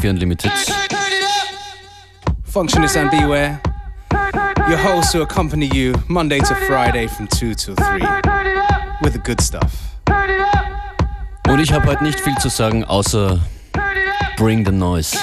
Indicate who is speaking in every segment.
Speaker 1: FM4 Unlimited.
Speaker 2: Functionist and Beware, your hosts who accompany you Monday to Friday from 2 till 3 with the good stuff.
Speaker 1: Und ich habe heute nicht viel zu sagen, außer Bring the Noise.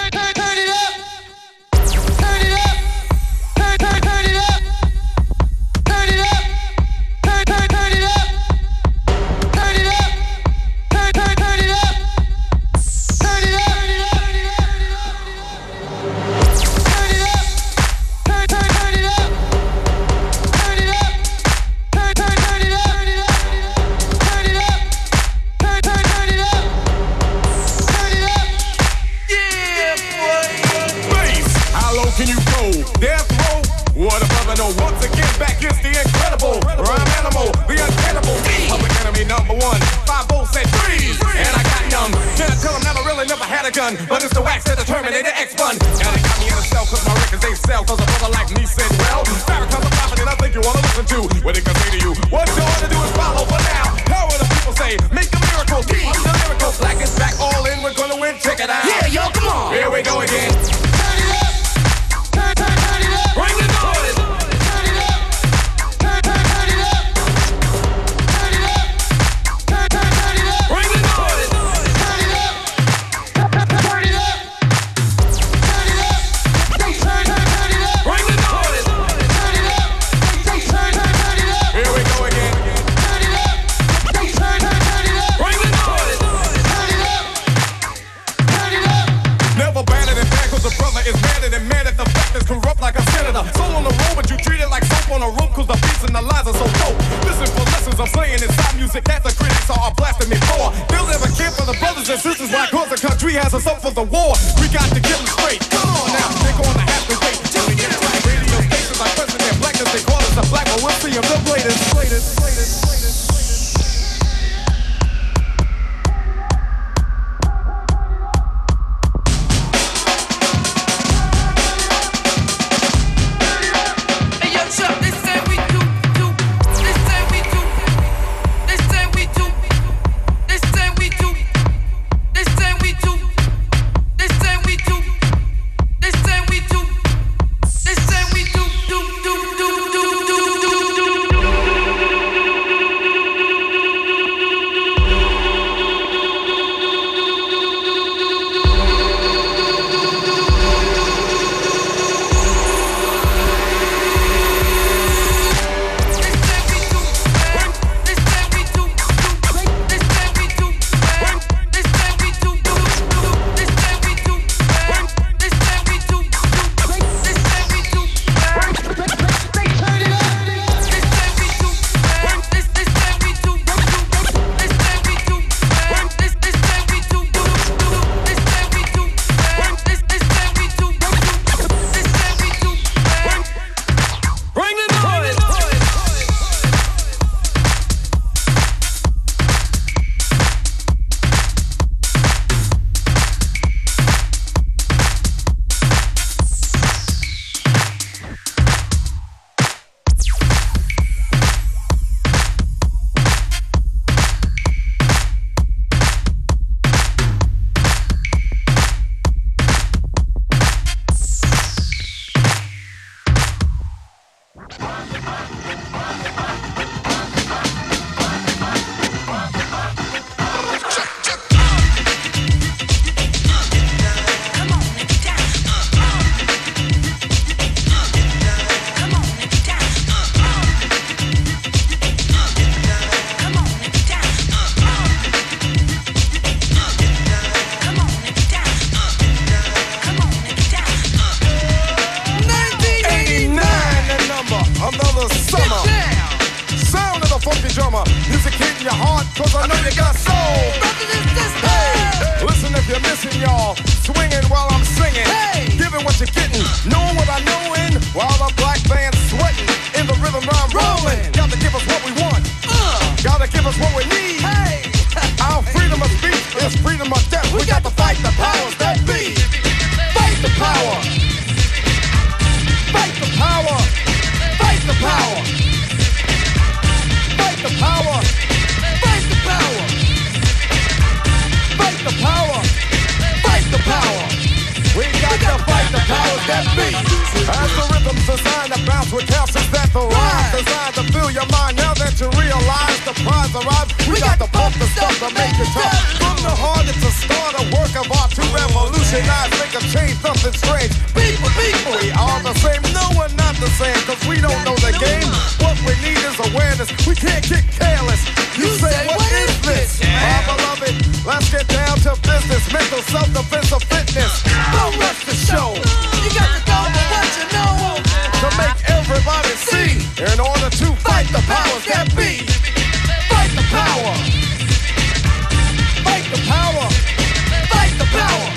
Speaker 1: got to fight the powers that be. Fight the power. Fight the power. Fight the power. Fight the power. Fight the power. Fight the power. We got to fight the powers that be. As the rhythm's designed to bounce with designed to fill your mind now that you realize the prize. We got rhymes I make it tough. From the heart, it's a start, a work of art to revolutionize, make a change, something strange. People, people, we all the same. No, we're not the same, cause we don't know the game. What we need is awareness, we can't get careless. You, say, what is this? My beloved, let's get down to business. Mental self-defense of fitness. Don't rush the show.
Speaker 3: You got to go what you know.
Speaker 1: To make everybody see, in order to fight the powers that be. Fight the power. power.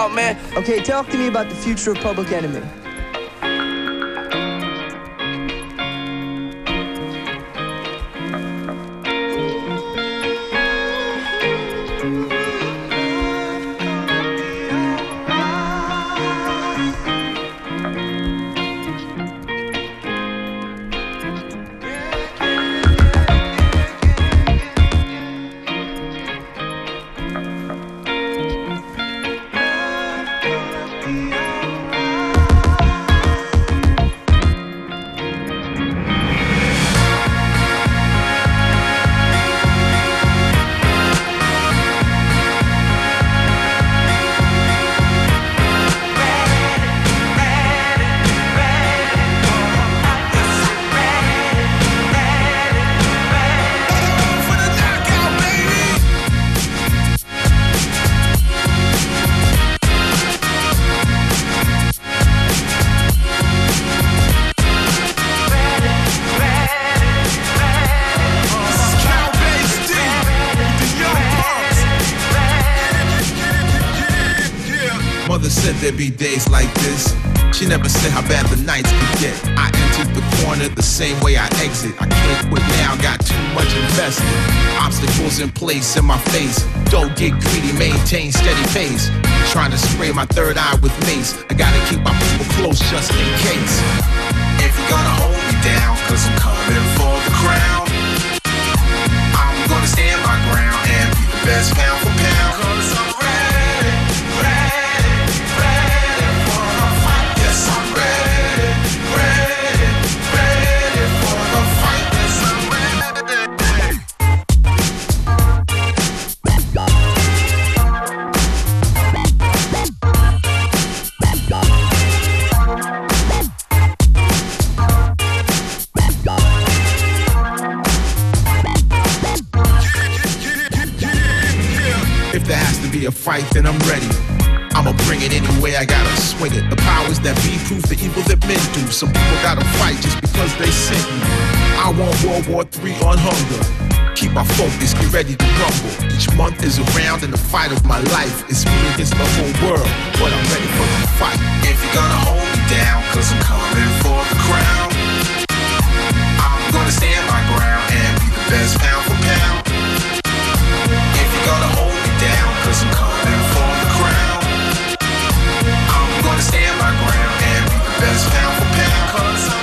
Speaker 1: Out,
Speaker 3: man.
Speaker 4: Okay, talk to me about the future of Public Enemy.
Speaker 5: Invested. Obstacles in place in my face. Don't get greedy, maintain steady pace. Trying to spray my third eye with mace. I gotta keep my people close just in case. If you're gonna hold me down, cause I'm coming for the crown. I'm gonna stand my ground and be the best pound for pound. Be a fight, then I'm ready. I'ma bring it anyway, I gotta swing it. The powers that be prove the evil that men do. Some people gotta fight just because they sent. I want World War III on hunger. Keep my focus, get ready to rumble. Each month is around in the fight of my life It's me against the whole world. But I'm ready for the fight. If you're gonna hold me down, cause I'm coming for the crown. I'm gonna stand my ground and be the best pound for pound. I'm coming the. I'm gonna stand my ground and be the best pound for pound. Cause I'm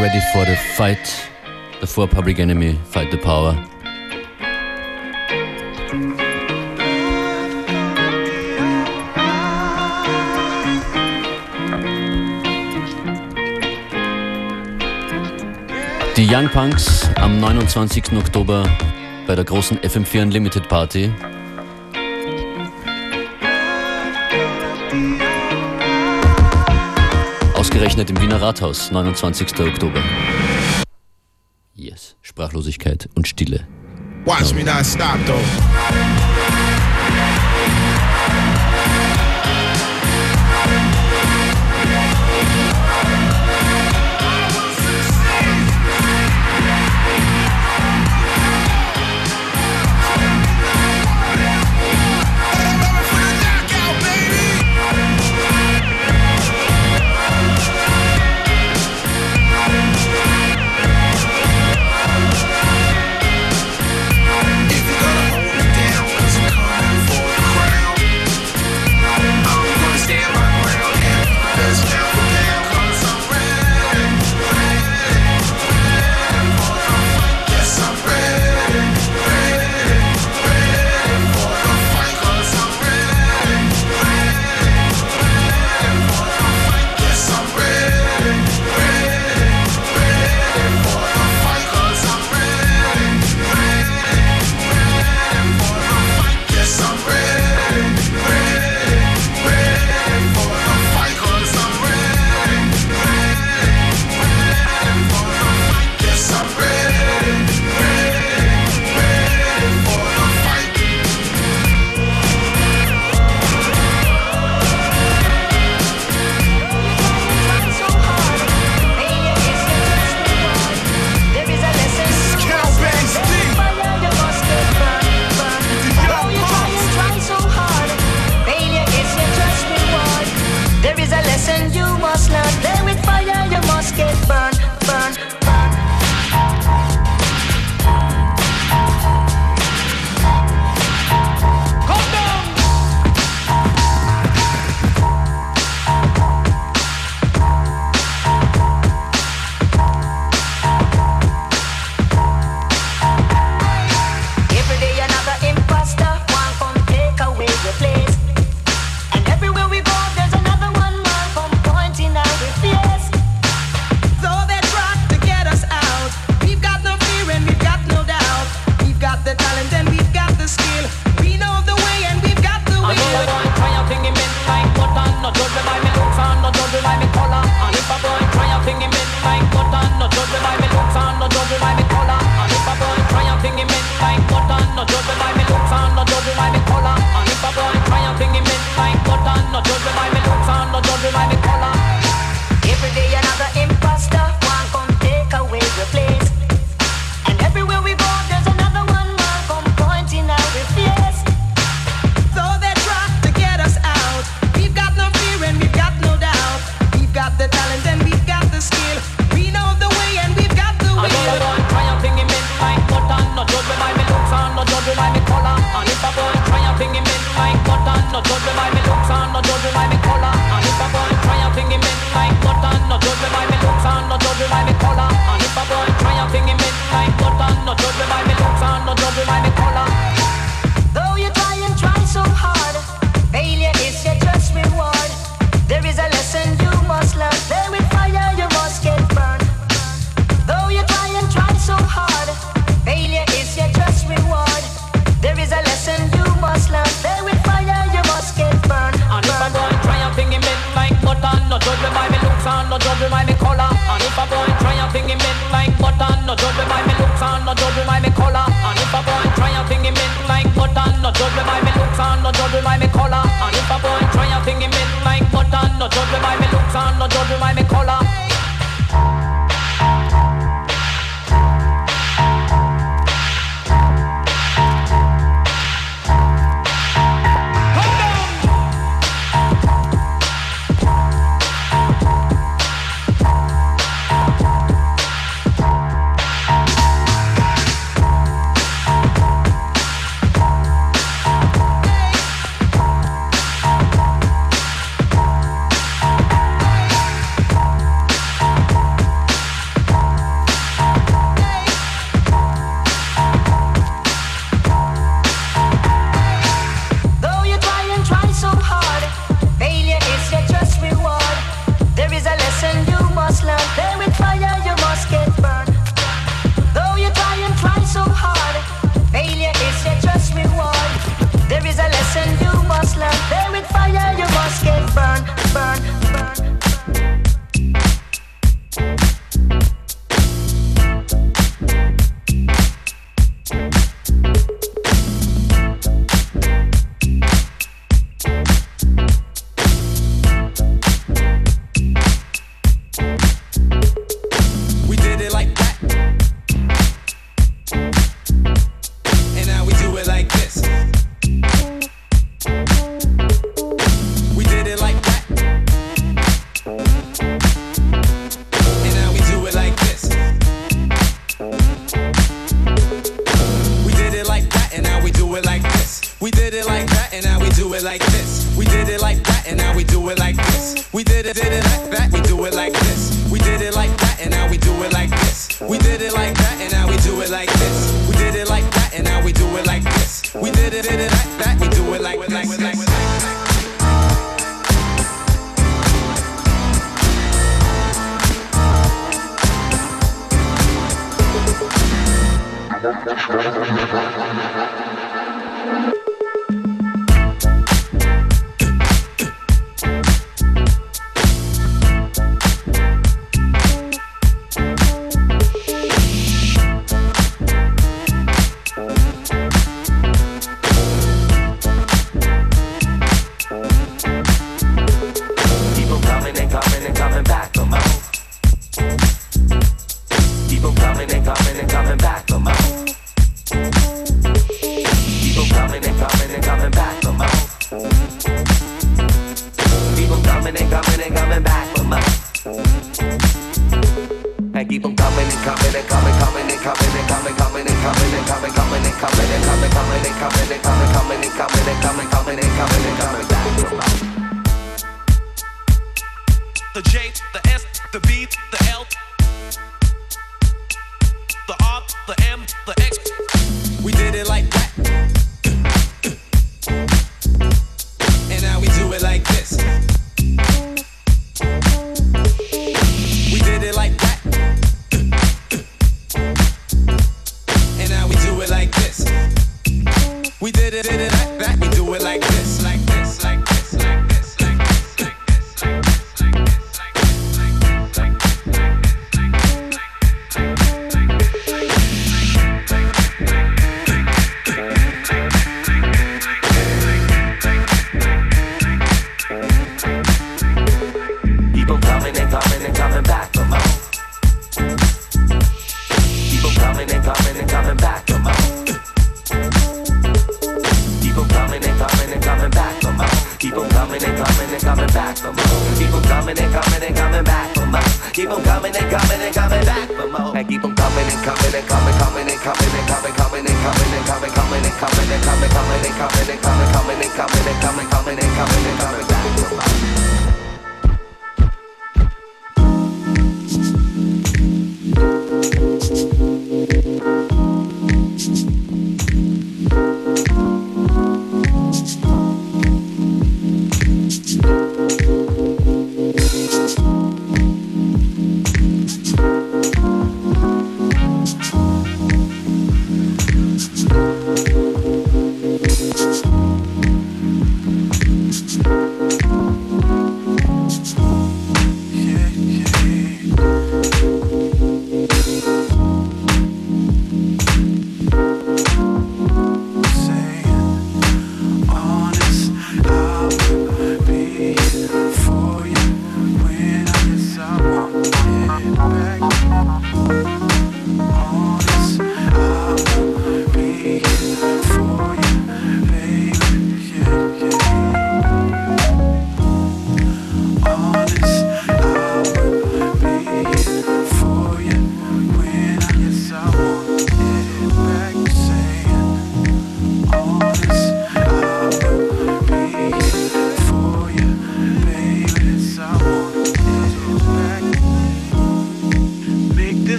Speaker 5: ready for the fight The
Speaker 6: four Public Enemy fight the power. Die Young Punx am 29. Oktober bei der großen FM4 Unlimited Party Ausgerechnet im Wiener Rathaus, 29. Oktober. Yes, Sprachlosigkeit und Stille.
Speaker 5: Watch me not stop though.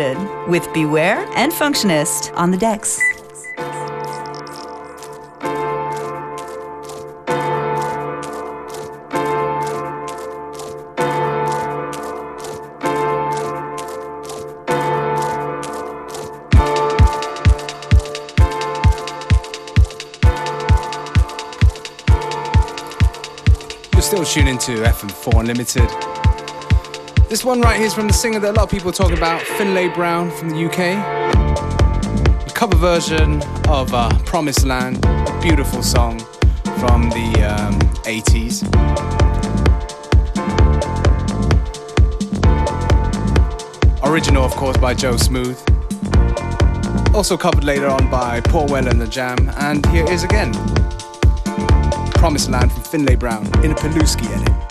Speaker 7: FM4 with Beware and Functionist on the decks.
Speaker 8: You're still tuning to FM4 Unlimited. This one right here is from the singer that a lot of people talk about, Finlay Brown from the UK. A cover version of uh, Promised Land, a beautiful song from the um, 80s. Original, of course, by Joe Smooth. Also covered later on by Paul Weller and the Jam. And here is again Promised Land from Finlay Brown in a Peluski edit.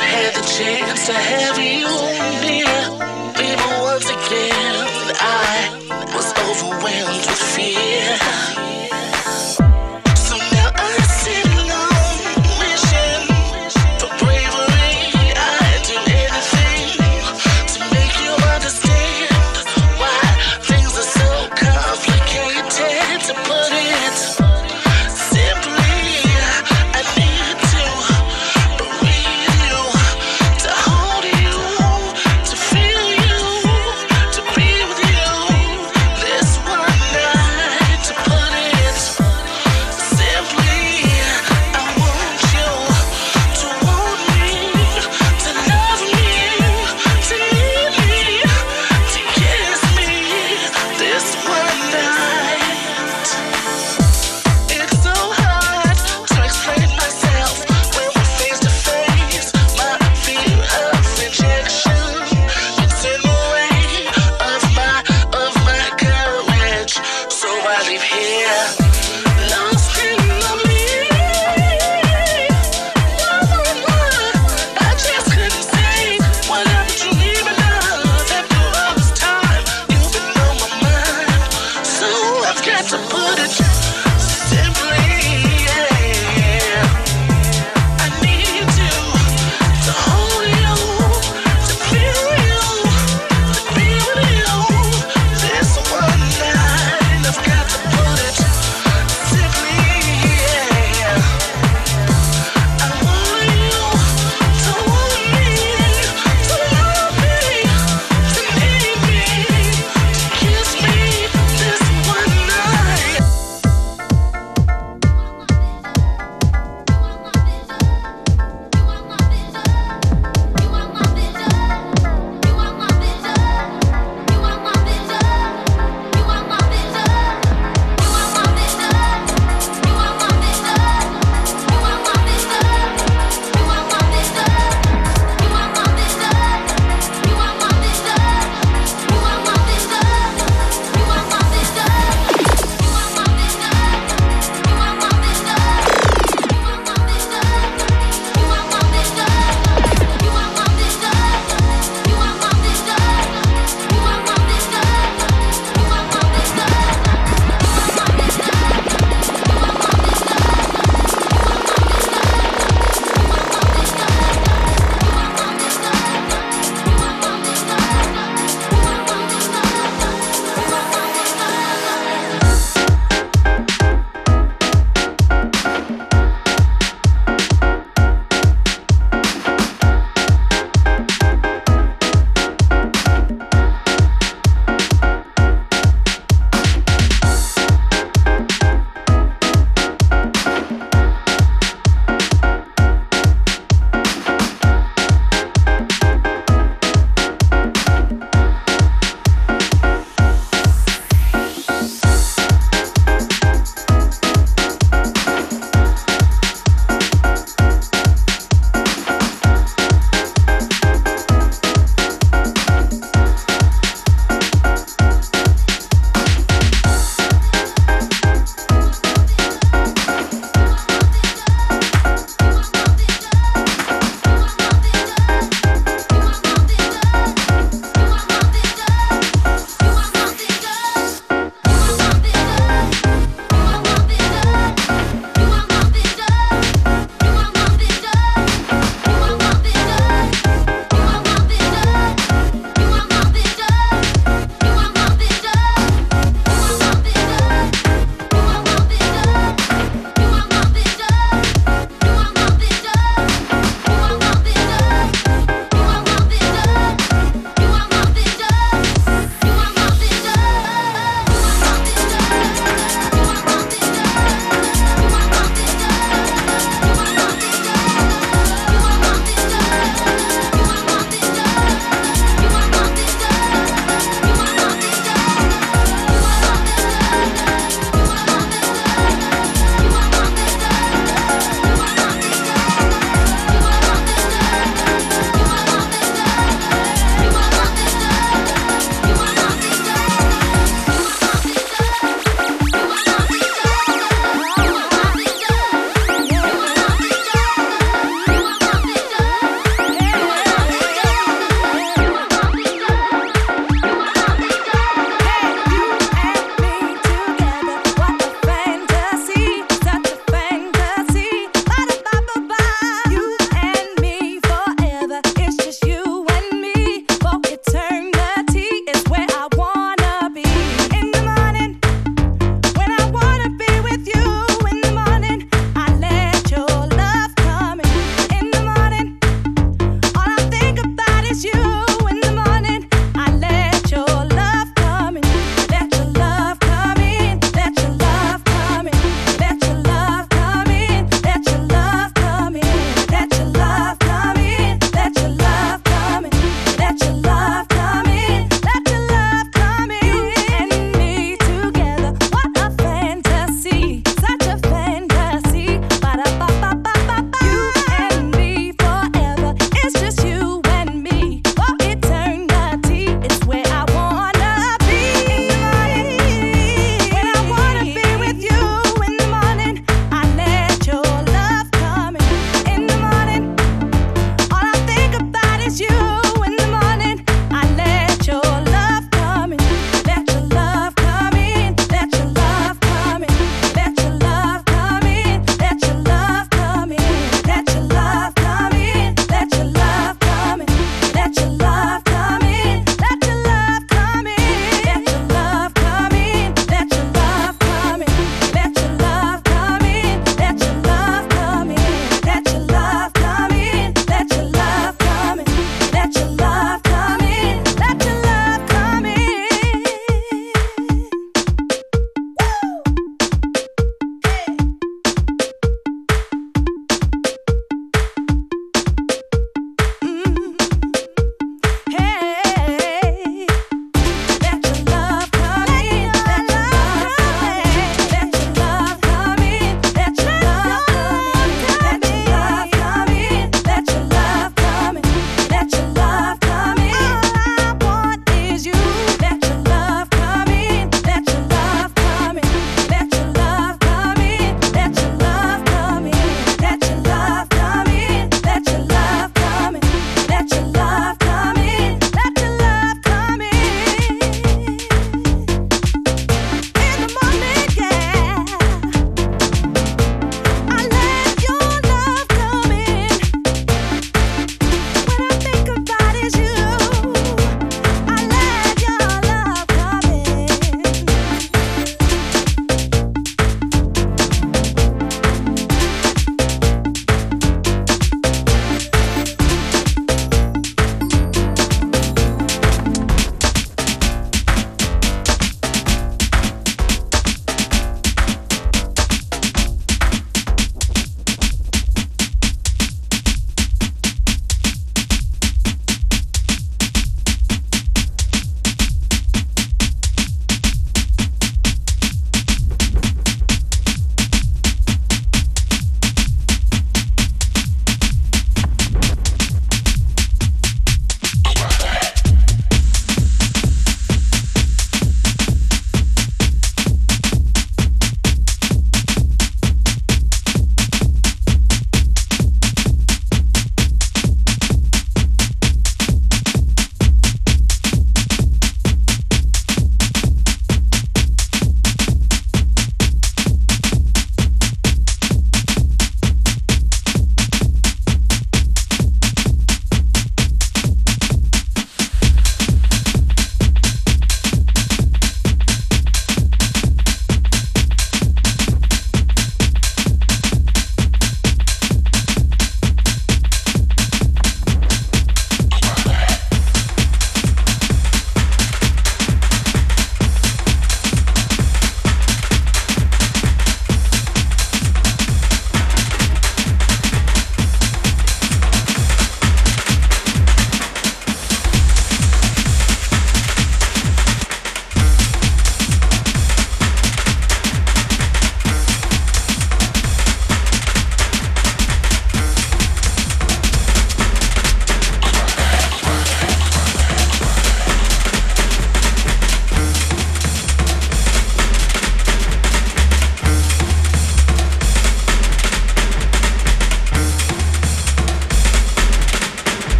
Speaker 9: have had the chance to have you near. We will work again. I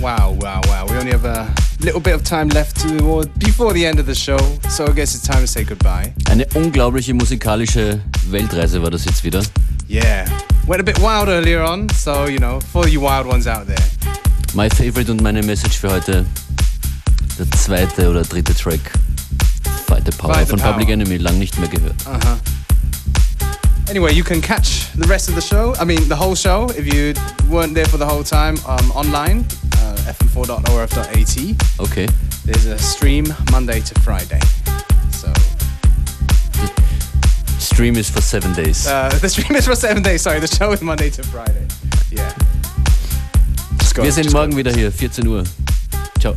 Speaker 2: Wow, wow, wow. We only have a little bit of time left to, or before the end of the show, so I guess it's time to say goodbye.
Speaker 6: Eine unglaubliche musikalische Weltreise war das jetzt wieder.
Speaker 2: Yeah. Went a bit wild earlier on, so, you know, for you wild ones out there.
Speaker 6: My favorite und meine Message für heute. Der zweite oder dritte Track. Fight the Power
Speaker 2: Fight the
Speaker 6: von
Speaker 2: Power.
Speaker 6: Public Enemy. Lang nicht mehr gehört.
Speaker 2: Uh huh. Anyway, you can catch the rest of the show. I mean, the whole show, if you weren't there for the whole time, um, online, fm4.orf.at.
Speaker 6: Okay.
Speaker 2: There's a stream Monday to Friday. So
Speaker 6: Stream is for seven days.
Speaker 2: uh, the stream is for seven days. Sorry, the show is Monday to Friday. Yeah. Go-
Speaker 6: Wir sind morgen wieder hier, 14 Uhr. Ciao.